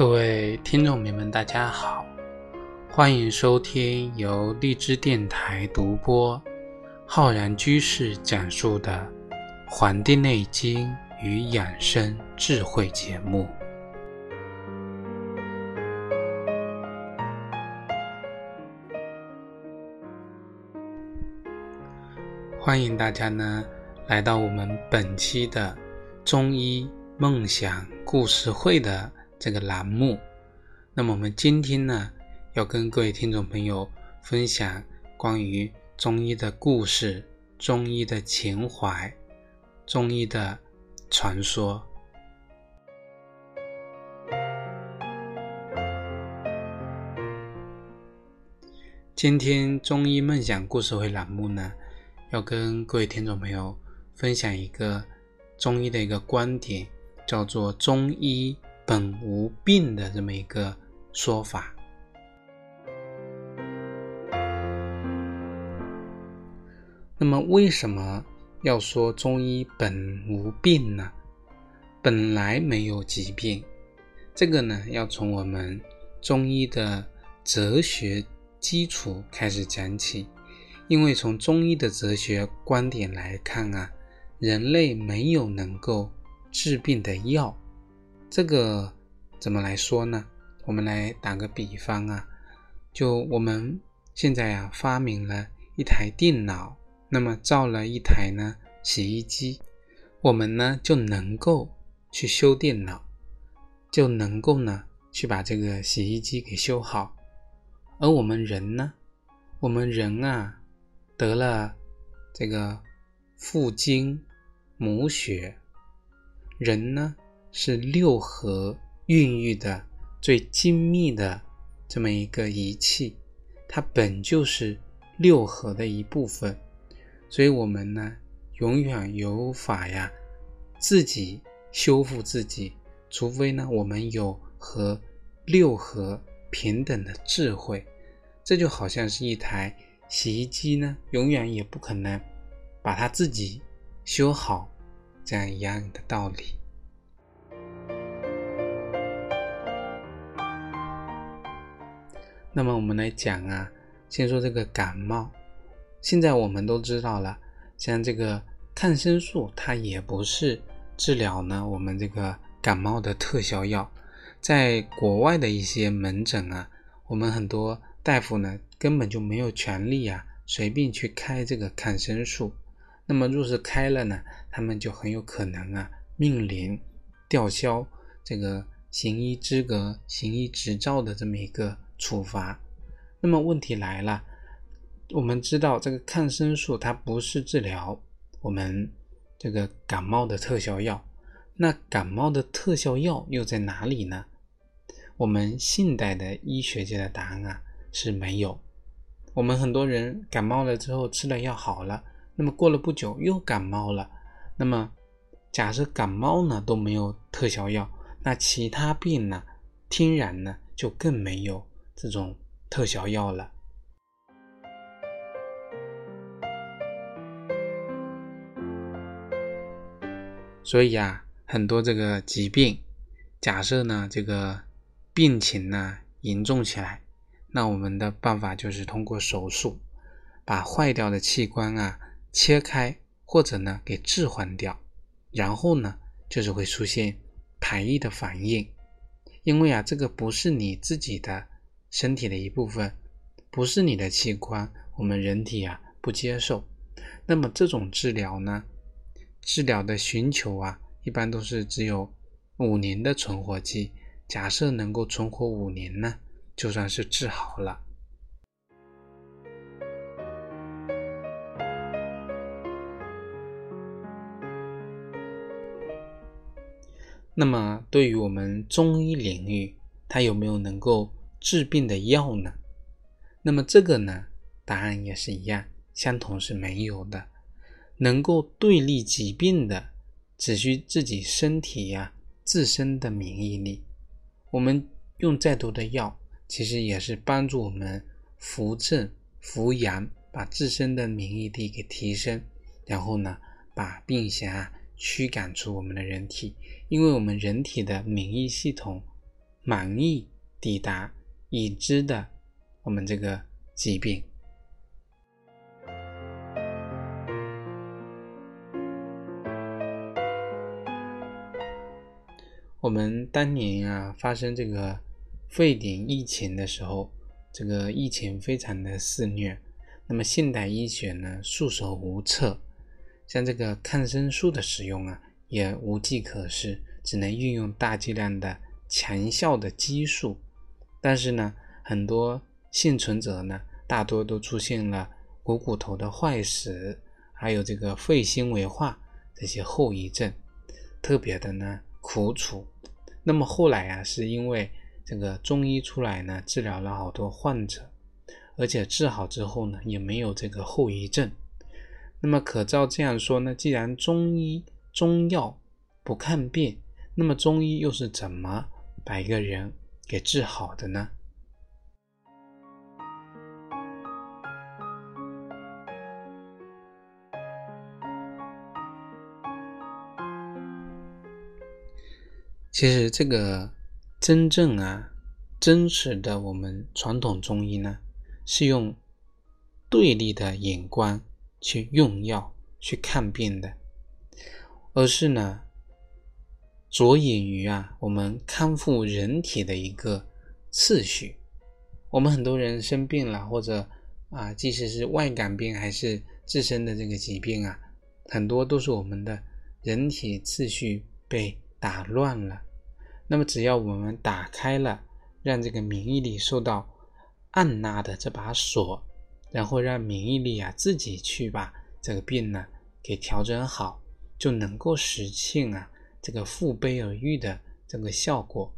各位听众朋友们，大家好，欢迎收听由荔枝电台独播、浩然居士讲述的《黄帝内经与养生智慧》节目。欢迎大家呢来到我们本期的中医梦想故事会的。这个栏目，那么我们今天呢，要跟各位听众朋友分享关于中医的故事、中医的情怀、中医的传说。今天中医梦想故事会栏目呢，要跟各位听众朋友分享一个中医的一个观点，叫做中医。本无病的这么一个说法。那么，为什么要说中医本无病呢？本来没有疾病，这个呢，要从我们中医的哲学基础开始讲起。因为从中医的哲学观点来看啊，人类没有能够治病的药。这个怎么来说呢？我们来打个比方啊，就我们现在啊发明了一台电脑，那么造了一台呢洗衣机，我们呢就能够去修电脑，就能够呢去把这个洗衣机给修好。而我们人呢，我们人啊得了这个父精母血，人呢。是六合孕育的最精密的这么一个仪器，它本就是六合的一部分，所以我们呢永远有法呀自己修复自己，除非呢我们有和六合平等的智慧，这就好像是一台洗衣机呢，永远也不可能把它自己修好，这样一样的道理。那么我们来讲啊，先说这个感冒。现在我们都知道了，像这个抗生素，它也不是治疗呢我们这个感冒的特效药。在国外的一些门诊啊，我们很多大夫呢根本就没有权利啊随便去开这个抗生素。那么若是开了呢，他们就很有可能啊命令吊销这个行医资格、行医执照的这么一个。处罚，那么问题来了，我们知道这个抗生素它不是治疗我们这个感冒的特效药，那感冒的特效药又在哪里呢？我们现代的医学界的答案啊是没有。我们很多人感冒了之后吃了药好了，那么过了不久又感冒了，那么假设感冒呢都没有特效药，那其他病呢天然呢就更没有。这种特效药了，所以啊，很多这个疾病，假设呢这个病情呢严重起来，那我们的办法就是通过手术把坏掉的器官啊切开，或者呢给置换掉，然后呢就是会出现排异的反应，因为啊这个不是你自己的。身体的一部分不是你的器官，我们人体啊不接受。那么这种治疗呢，治疗的寻求啊，一般都是只有五年的存活期。假设能够存活五年呢，就算是治好了。那么对于我们中医领域，它有没有能够？治病的药呢？那么这个呢？答案也是一样，相同是没有的。能够对立疾病的，只需自己身体呀自身的免疫力。我们用再多的药，其实也是帮助我们扶正扶阳，把自身的免疫力给提升，然后呢，把病邪啊驱赶出我们的人体。因为我们人体的免疫系统满意抵达已知的我们这个疾病。我们当年啊发生这个肺炎疫情的时候，这个疫情非常的肆虐，那么现代医学呢束手无策，像这个抗生素的使用啊也无计可施，只能运用大剂量的强效的激素，但是呢很多幸存者呢大多都出现了股骨头的坏死，还有这个肺纤维化这些后遗症，特别的呢。苦楚，那么后来啊，是因为这个中医出来呢，治疗了好多患者，而且治好之后呢，也没有这个后遗症。那么可照这样说呢，既然中医中药不看病，那么中医又是怎么把一个人给治好的呢？其实这个真正啊真实的我们传统中医呢，是用对立的眼光去用药去看病的，而是呢着眼于啊我们康复人体的一个次序。我们很多人生病了，或者啊即使是外感病还是自身的这个疾病啊，很多都是我们的人体次序被。打乱了，那么只要我们打开了，让这个免疫力受到按拉的这把锁，然后让免疫力啊自己去把这个病呢给调整好，就能够实现啊这个负悲而愈的这个效果。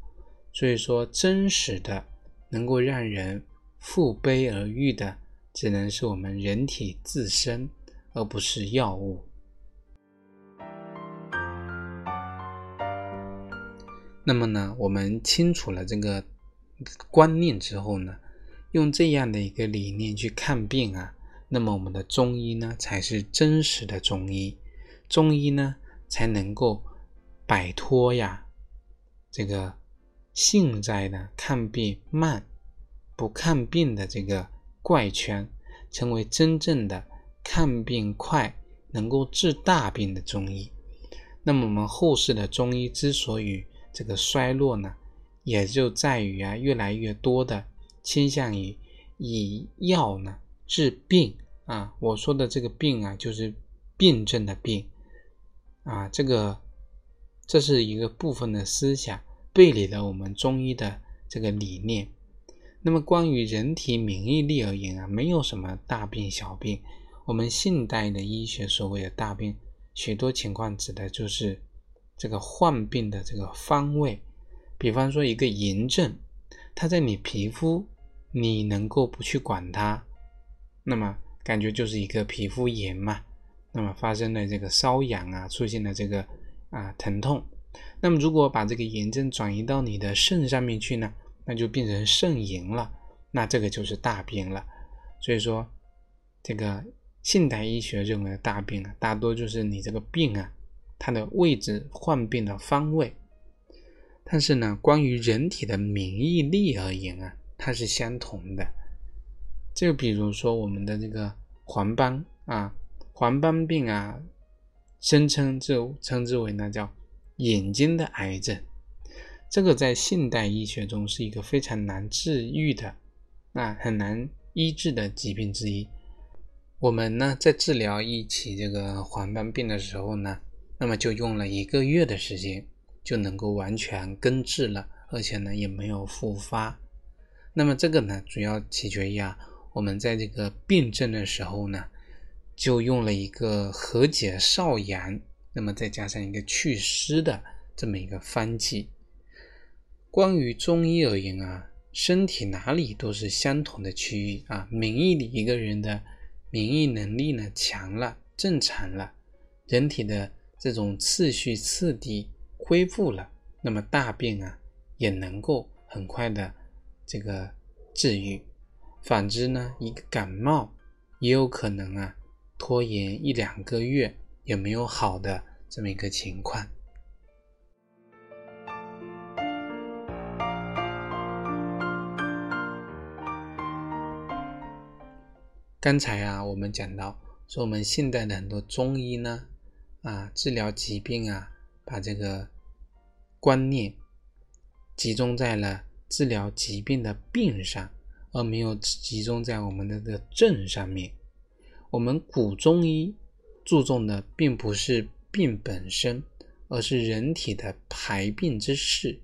所以说，真实的能够让人负悲而愈的，只能是我们人体自身，而不是药物。那么呢，我们清楚了这个观念之后呢，用这样的一个理念去看病啊，那么我们的中医呢才是真实的中医，中医呢才能够摆脱呀这个现在的看病慢不看病的这个怪圈，成为真正的看病快能够治大病的中医。那么我们后世的中医之所以这个衰落呢，也就在于啊，越来越多的倾向于以药呢治病啊。我说的这个病啊，就是病症的病啊。这个这是一个部分的思想背离了我们中医的这个理念。那么关于人体免疫力而言啊，没有什么大病小病。我们现代的医学所谓的大病，许多情况指的就是。这个患病的这个方位，比方说一个炎症，它在你皮肤，你能够不去管它，那么感觉就是一个皮肤炎嘛。那么发生了这个瘙痒啊，出现了这个啊疼痛。那么如果把这个炎症转移到你的肾上面去呢，那就变成肾炎了。那这个就是大病了。所以说，这个现代医学认为的大病啊，大多就是你这个病啊。它的位置、患病的方位，但是呢，关于人体的免疫力而言啊，它是相同的。就比如说我们的这个黄斑啊，黄斑病啊，声称就称之为呢叫眼睛的癌症。这个在现代医学中是一个非常难治愈的啊，很难医治的疾病之一。我们呢在治疗一起这个黄斑病的时候呢。那么就用了一个月的时间，就能够完全根治了，而且呢也没有复发。那么这个呢，主要取决于啊，我们在这个病症的时候呢，就用了一个和解少阳，那么再加上一个祛湿的这么一个方剂。关于中医而言啊，身体哪里都是相同的区域啊，免疫力一个人的免疫能力呢强了，正常了，人体的。这种次序次第恢复了，那么大病啊也能够很快的这个治愈。反之呢，一个感冒也有可能啊拖延一两个月也没有好的这么一个情况？刚才啊我们讲到说我们现代的很多中医呢啊治疗疾病啊把这个观念集中在了治疗疾病的病上而没有集中在我们的这个症上面我们古中医注重的并不是病本身，而是人体的排病之事，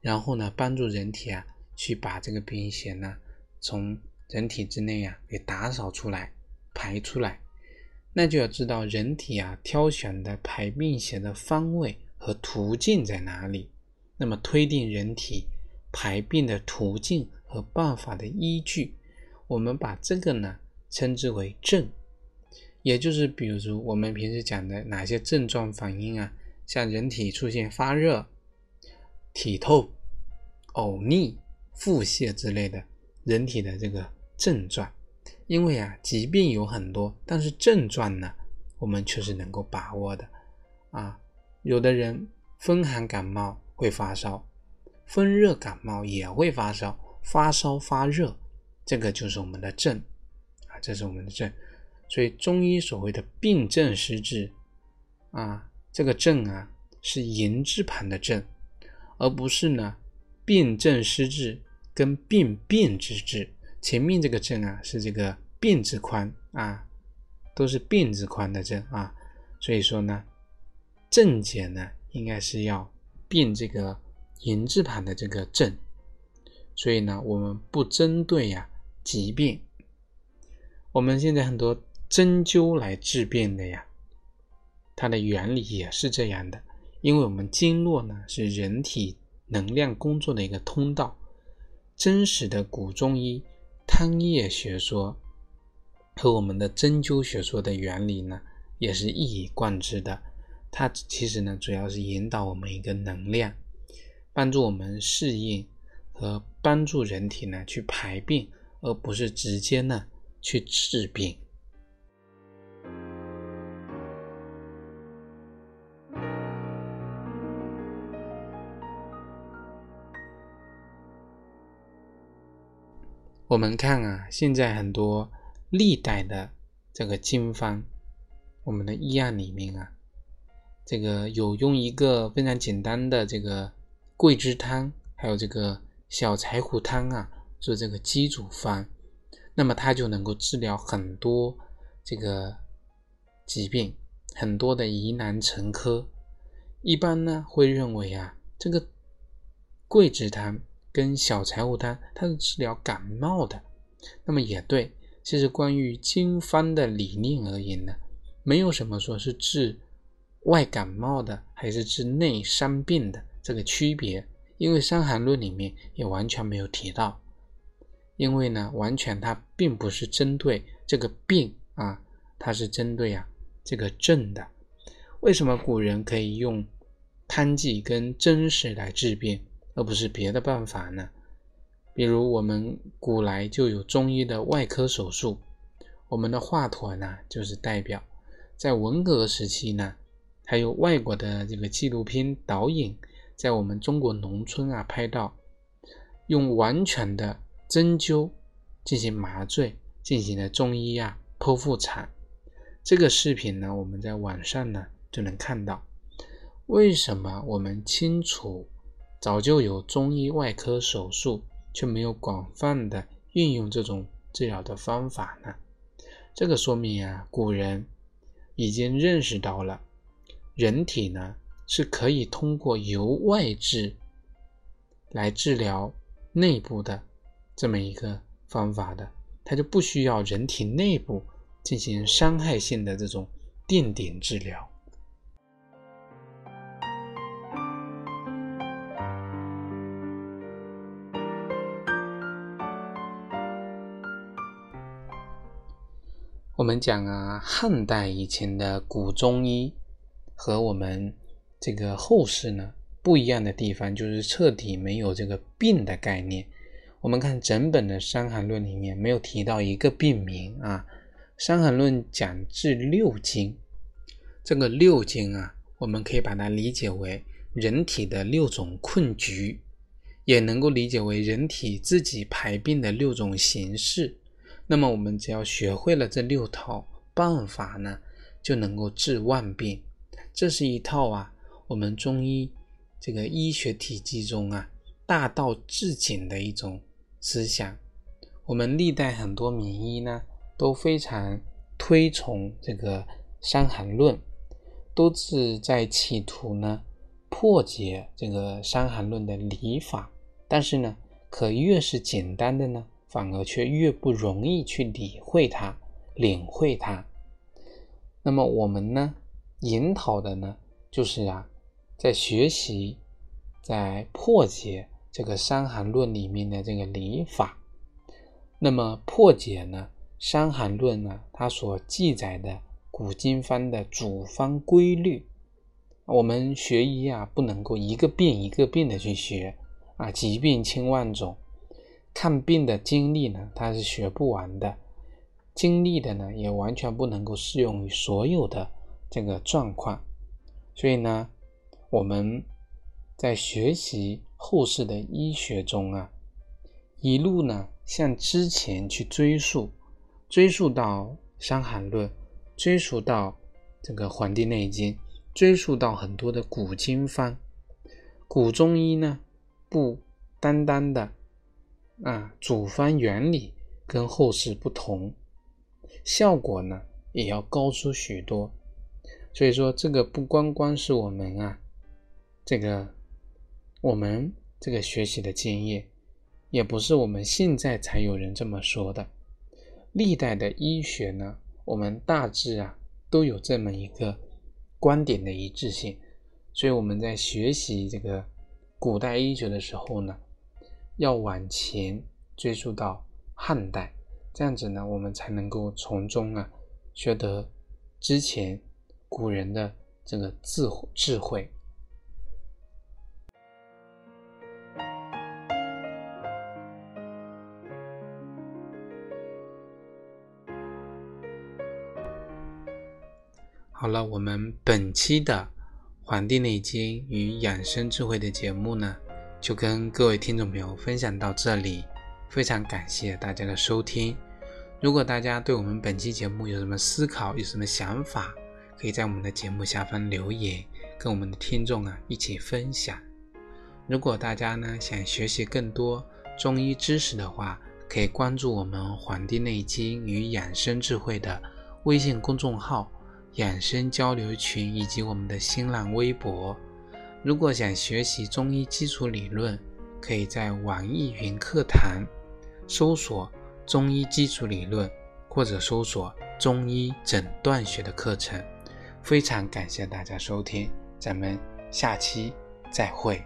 然后呢，帮助人体啊，去把这个病邪呢，从人体之内啊，给打扫出来、排出来，那就要知道人体啊挑选的排病邪的方位和途径在哪里。那么推定人体排病的途径和办法的依据，我们把这个呢称之为症，也就是比如我们平时讲的哪些症状反应啊，像人体出现发热、体透、呕逆、腹泻之类的。人体的这个症状，因为啊，疾病有很多，但是症状呢，我们却是能够把握的啊。有的人风寒感冒会发烧，风热感冒也会发烧，发烧发热，这个就是我们的症啊，这是我们的症。所以中医所谓的病症施治啊，这个症啊是言字旁的症，而不是呢病症施治。跟病变之治，前面这个症啊是这个病字宽啊，都是病字宽的症啊，所以说呢，症解呢应该是要病这个言字旁的这个症，所以呢我们不针对呀疾病，我们现在很多针灸来治病的呀，它的原理也是这样的，因为我们经络呢是人体能量工作的一个通道。真实的古中医汤液学说和我们的针灸学说的原理呢，也是一以贯之的。它其实呢，主要是引导我们一个能量，帮助我们适应和帮助人体呢去排病，而不是直接呢去治病。我们看啊，现在很多历代的这个经方，我们的医案里面啊，这个有用一个非常简单的这个桂枝汤，还有这个小柴胡汤啊，做这个基础方，那么它就能够治疗很多这个疾病，很多的疑难成科。一般呢会认为啊，这个桂枝汤。跟小柴胡汤，它是治疗感冒的，那么也对。其实关于经方的理念而言呢，没有什么说是治外感冒的，还是治内伤病的这个区别，因为《伤寒论》里面也完全没有提到。因为呢，完全它并不是针对这个病啊，它是针对啊这个症的。为什么古人可以用汤剂跟针石来治病？而不是别的办法呢？比如我们古来就有中医的外科手术，我们的华佗呢就是代表。在文革时期呢，还有外国的这个纪录片导演在我们中国农村啊拍到，用完全的针灸进行麻醉，进行的中医啊剖腹产。这个视频呢，我们在网上呢就能看到。为什么我们清楚？早就有中医外科手术，却没有广泛的运用这种治疗的方法呢？这个说明啊，古人已经认识到了人体呢是可以通过由外治来治疗内部的这么一个方法的，它就不需要人体内部进行伤害性的这种定点治疗。我们讲啊，汉代以前的古中医和我们这个后世呢不一样的地方，就是彻底没有这个病的概念。我们看整本的《伤寒论》里面没有提到一个病名啊，《伤寒论》讲治六经，这个六经啊，我们可以把它理解为人体的六种困局，也能够理解为人体自己排病的六种形式。那么我们只要学会了这六套办法呢，就能够治万病。这是一套啊，我们中医这个医学体系中啊，大道至简的一种思想。我们历代很多名医呢，都非常推崇这个《伤寒论》，都是在企图呢破解这个《伤寒论》的理法。但是呢，可越是简单的呢，反而却越不容易去理会它、领会它。那么我们呢，引导的呢，就是啊，在学习、在破解这个《伤寒论》里面的这个理法。那么破解呢，《伤寒论》呢，它所记载的古今方的主方规律，我们学医啊，不能够一个病一个病的去学。啊，疾病千万种，看病的经历呢，它是学不完的。经历的呢，也完全不能够适用于所有的这个状况。所以呢，我们在学习后世的医学中啊，一路呢向之前去追溯，追溯到《伤寒论》，追溯到这个《黄帝内经》，追溯到很多的古经方，古中医呢。不单单的啊，主方原理跟后世不同，效果呢也要高出许多。所以说，这个不光光是我们啊，这个我们这个学习的经验，也不是我们现在才有人这么说的。历代的医学呢，我们大致啊都有这么一个观点的一致性。所以我们在学习这个。古代医学的时候呢，要往前追溯到汉代，这样子呢，我们才能够从中啊学得之前古人的这个智智慧。好了，我们本期的。《黄帝内经与养生智慧》的节目呢，就跟各位听众朋友分享到这里，非常感谢大家的收听。如果大家对我们本期节目有什么思考、有什么想法，可以在我们的节目下方留言，跟我们的听众啊一起分享。如果大家呢想学习更多中医知识的话，可以关注我们《黄帝内经与养生智慧》的微信公众号。养生交流群以及我们的新浪微博。如果想学习中医基础理论，可以在网易云课堂搜索“中医基础理论”或者搜索“中医诊断学”的课程。非常感谢大家收听，咱们下期再会。